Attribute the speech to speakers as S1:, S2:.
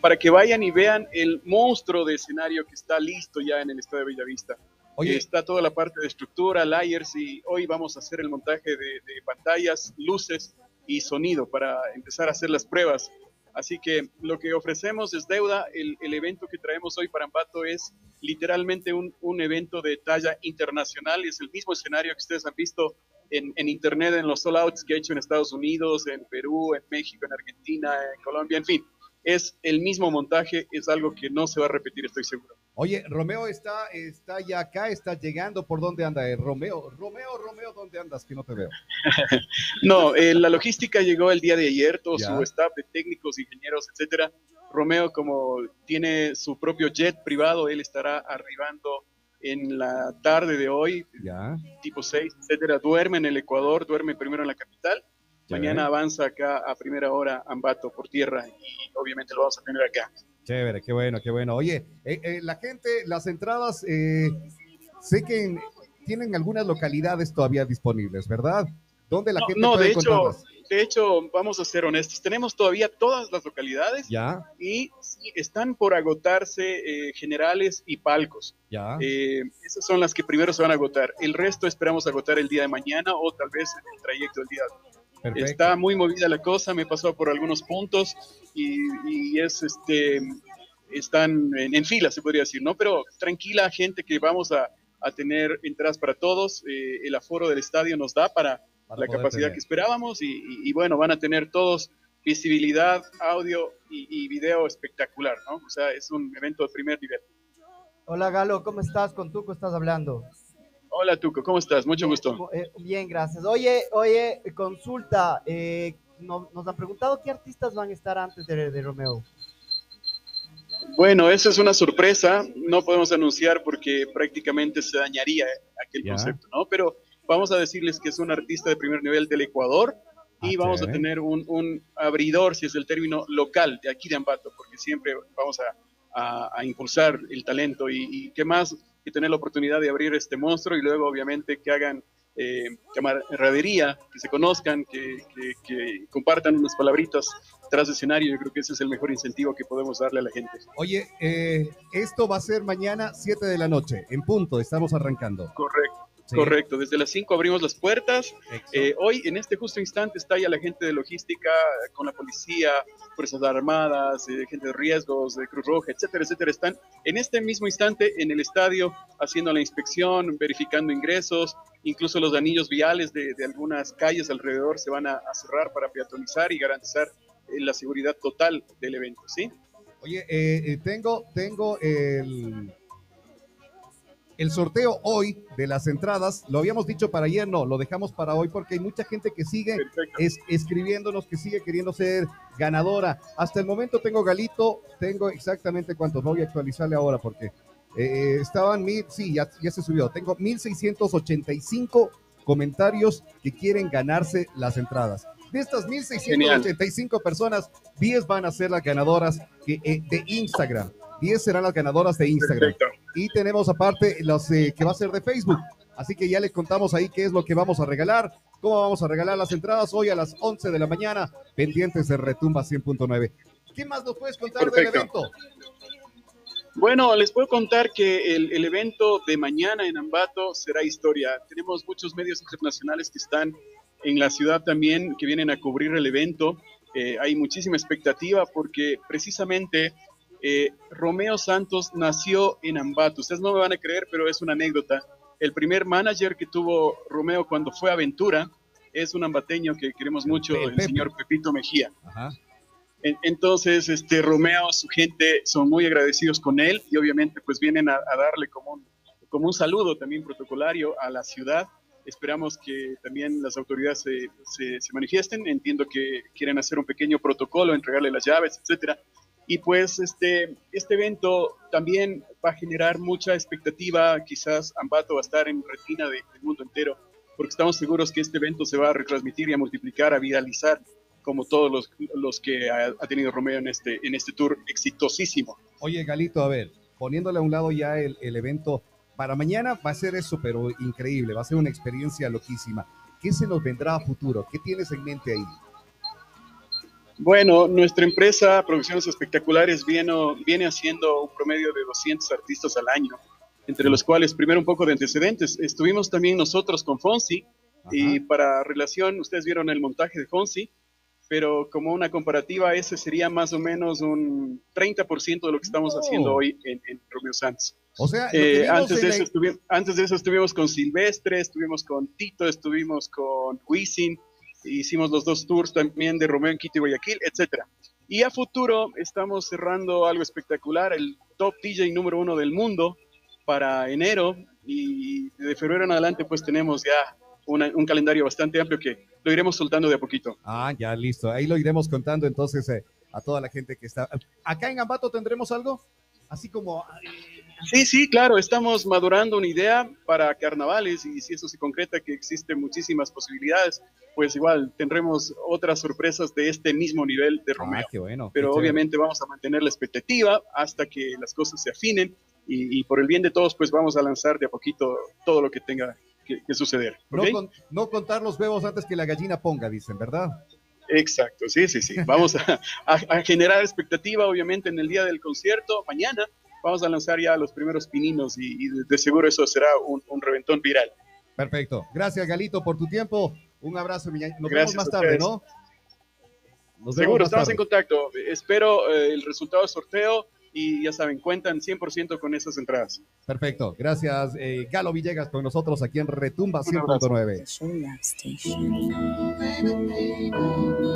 S1: Para que vayan y vean el monstruo de escenario que está listo ya en el Estadio de Bellavista.
S2: Oye.
S1: Está toda la parte de estructura, layers y hoy vamos a hacer el montaje de, de pantallas, luces y sonido para empezar a hacer las pruebas. Así que lo que ofrecemos es deuda. El, el evento que traemos hoy para Ambato es literalmente un, un, evento de talla internacional. Es el mismo escenario que ustedes han visto en, en internet, en los all-outs que he hecho en Estados Unidos, en Perú, en México, en Argentina, en Colombia, en fin. Es el mismo montaje, es algo que no se va a repetir, estoy seguro.
S2: Oye, Romeo está, está ya acá, está llegando. ¿Por dónde anda? Eh? Romeo, Romeo, Romeo, ¿dónde andas? Que no te veo.
S1: no, eh, la logística llegó el día de ayer, todo ya. su staff de técnicos, ingenieros, etcétera. Romeo, como tiene su propio jet privado, él estará arribando en la tarde de hoy,
S2: ya.
S1: tipo 6, etcétera. Duerme en el Ecuador, duerme primero en la capital. Mañana avanza acá a primera hora Ambato por tierra y obviamente lo vamos a tener acá.
S2: Chévere, qué bueno, qué bueno. Oye, eh, eh, la gente, las entradas, eh, sé que en, tienen algunas localidades todavía disponibles, ¿verdad? ¿Dónde la
S1: no,
S2: gente
S1: no,
S2: puede
S1: de hecho,
S2: encontrarlas?
S1: de hecho, vamos a ser honestos, tenemos todavía todas las localidades
S2: Ya,
S1: y están por agotarse eh, generales y palcos.
S2: ya.
S1: Eh, esas son las que primero se van a agotar. El resto esperamos agotar el día de mañana o tal vez en el trayecto del día.
S2: Perfecto.
S1: Está muy movida la cosa, me pasó por algunos puntos y, y es este están en, en, fila, se podría decir, ¿no? Pero tranquila, gente, que vamos a, a tener entradas para todos. Eh, el aforo del estadio nos da para,
S2: Para
S1: la capacidad
S2: tener.
S1: que esperábamos y, y- y bueno, van a tener todos visibilidad, audio y, y video espectacular, ¿no? O sea, es un evento de primer nivel.
S3: Hola Galo, ¿cómo estás? Con Tuco estás hablando.
S1: Hola Tuco, ¿cómo estás? Mucho gusto.
S3: Eh, bien, gracias. Oye, oye, consulta. eh, no- nos han preguntado qué artistas van a estar antes de, de Romeo.
S1: Bueno, eso es una sorpresa, no podemos anunciar porque prácticamente se dañaría aquel concepto, ¿no? Pero vamos a decirles que es un artista de primer nivel del Ecuador y
S2: Ah,
S1: vamos a tener un, un abridor, si es el término local, de aquí de Ambato, porque siempre vamos a, a- a impulsar el talento y, y qué más que tener la oportunidad de abrir este monstruo y luego obviamente que hagan eh, camaradería, que se conozcan, que, que- que compartan unas palabritas tras escenario, yo creo que ese es el mejor incentivo que podemos darle a la gente.
S2: Oye, eh, esto va a ser mañana 7 de la noche, en punto, estamos arrancando.
S1: Correcto.
S2: Sí.
S1: Correcto, desde las 5 abrimos las puertas. Eh, hoy, en este justo instante, está ya la gente de logística con la policía, Fuerzas Armadas, eh, gente de riesgos, de Cruz Roja, etcétera, etcétera. Están en este mismo instante en el estadio haciendo la inspección, verificando ingresos, incluso los anillos viales de, de algunas calles alrededor se van a, a cerrar para peatonizar y garantizar eh, la seguridad total del evento, ¿sí?
S2: Oye, tengo, tengo el, el sorteo hoy de las entradas. Lo habíamos dicho para ayer, no, lo dejamos para hoy porque hay mucha gente que sigue es, escribiéndonos, que sigue queriendo ser ganadora. Hasta el momento tengo Galito, tengo exactamente cuántos. Voy a actualizarle ahora porque eh, estaban mil, sí, ya, ya se subió. Tengo 1685 comentarios que quieren ganarse las entradas. De estas 1685 personas, 10 van a ser las ganadoras eh, de Instagram. 10 serán las ganadoras de Instagram.
S1: Perfecto.
S2: Y tenemos aparte los eh, que va a ser de Facebook. Así que ya les contamos ahí qué es lo que vamos a regalar, cómo vamos a regalar las entradas hoy a las 11 de la mañana, pendientes de Retumba 100.9. ¿Qué más nos puedes contar
S1: Perfecto.
S2: del evento?
S1: Bueno, les puedo contar que el, el evento de mañana en Ambato será historia. Tenemos muchos medios internacionales que están en la ciudad también, que vienen a cubrir el evento. Eh, hay muchísima expectativa porque precisamente eh, Romeo Santos nació en Ambato. Ustedes no me van a creer, pero es una anécdota. El primer manager que tuvo Romeo cuando fue a Aventura es un ambateño que queremos mucho,
S2: El
S1: el señor Pepito Mejía.
S2: Ajá.
S1: Entonces, este Romeo, su gente son muy agradecidos con él y obviamente pues vienen a, a darle como un, como un saludo también protocolario a la ciudad. Esperamos que también las autoridades se, se- se manifiesten. Entiendo que quieren hacer un pequeño protocolo, entregarle las llaves, etcétera. Y pues este, este evento también va a generar mucha expectativa. Quizás Ambato va a estar en retina de- del mundo entero, porque estamos seguros que este evento se va a retransmitir y a multiplicar, a viralizar como todos los, los que ha, ha tenido Romeo en este, en este tour exitosísimo.
S2: Oye, Galito, a ver, poniéndole a un lado ya el, el evento, para mañana va a ser eso, pero increíble, va a ser una experiencia loquísima. ¿Qué se nos vendrá a futuro? ¿Qué tienes en mente ahí?
S1: Bueno, nuestra empresa Producciones Espectaculares viene, viene haciendo un promedio de 200 artistas al año, entre los cuales, primero un poco de antecedentes, estuvimos también nosotros con Fonsi, y para relación, ustedes vieron el montaje de Fonsi, pero como una comparativa, ese sería más o menos un 30% de lo que estamos haciendo hoy en, Romeo Santos.
S2: O sea,
S1: eh, antes, de eso antes de eso estuvimos con Silvestre, estuvimos con Tito, estuvimos con Wisin, hicimos los dos tours también de Romeo en Quito y Guayaquil, etcétera. Y a futuro estamos cerrando algo espectacular, el top DJ número uno del mundo para enero y de febrero en adelante pues tenemos ya un calendario bastante amplio que lo iremos soltando de a poquito.
S2: Ah, ya listo, ahí lo iremos contando entonces eh, a toda la gente que está. ¿Acá en Ambato tendremos algo? Así como
S1: Sí, sí, claro, estamos madurando una idea para carnavales y si eso se concreta que existen muchísimas posibilidades, pues igual tendremos otras sorpresas de este mismo nivel de ah, Romeo.
S2: bueno,
S1: Pero obviamente vamos a mantener la expectativa hasta que las cosas se afinen y, por el bien de todos, pues vamos a lanzar de a poquito todo lo que tenga que, suceder.
S2: No, contar los huevos antes que la gallina ponga, dicen, ¿verdad?
S1: Exacto, sí, sí, sí. Vamos a generar expectativa, obviamente, en el día del concierto, mañana vamos a lanzar ya los primeros pininos y, de seguro eso será un, reventón viral.
S2: Perfecto. Gracias, Galito, por tu tiempo. Un abrazo, Nos vemos más tarde, ¿no?
S1: Nos Seguro, estamos en contacto. Espero eh, el resultado del sorteo y ya saben, cuentan 100% con esas entradas.
S2: Perfecto. Gracias, eh, Galo Villegas, con nosotros aquí en Retumba 100.9.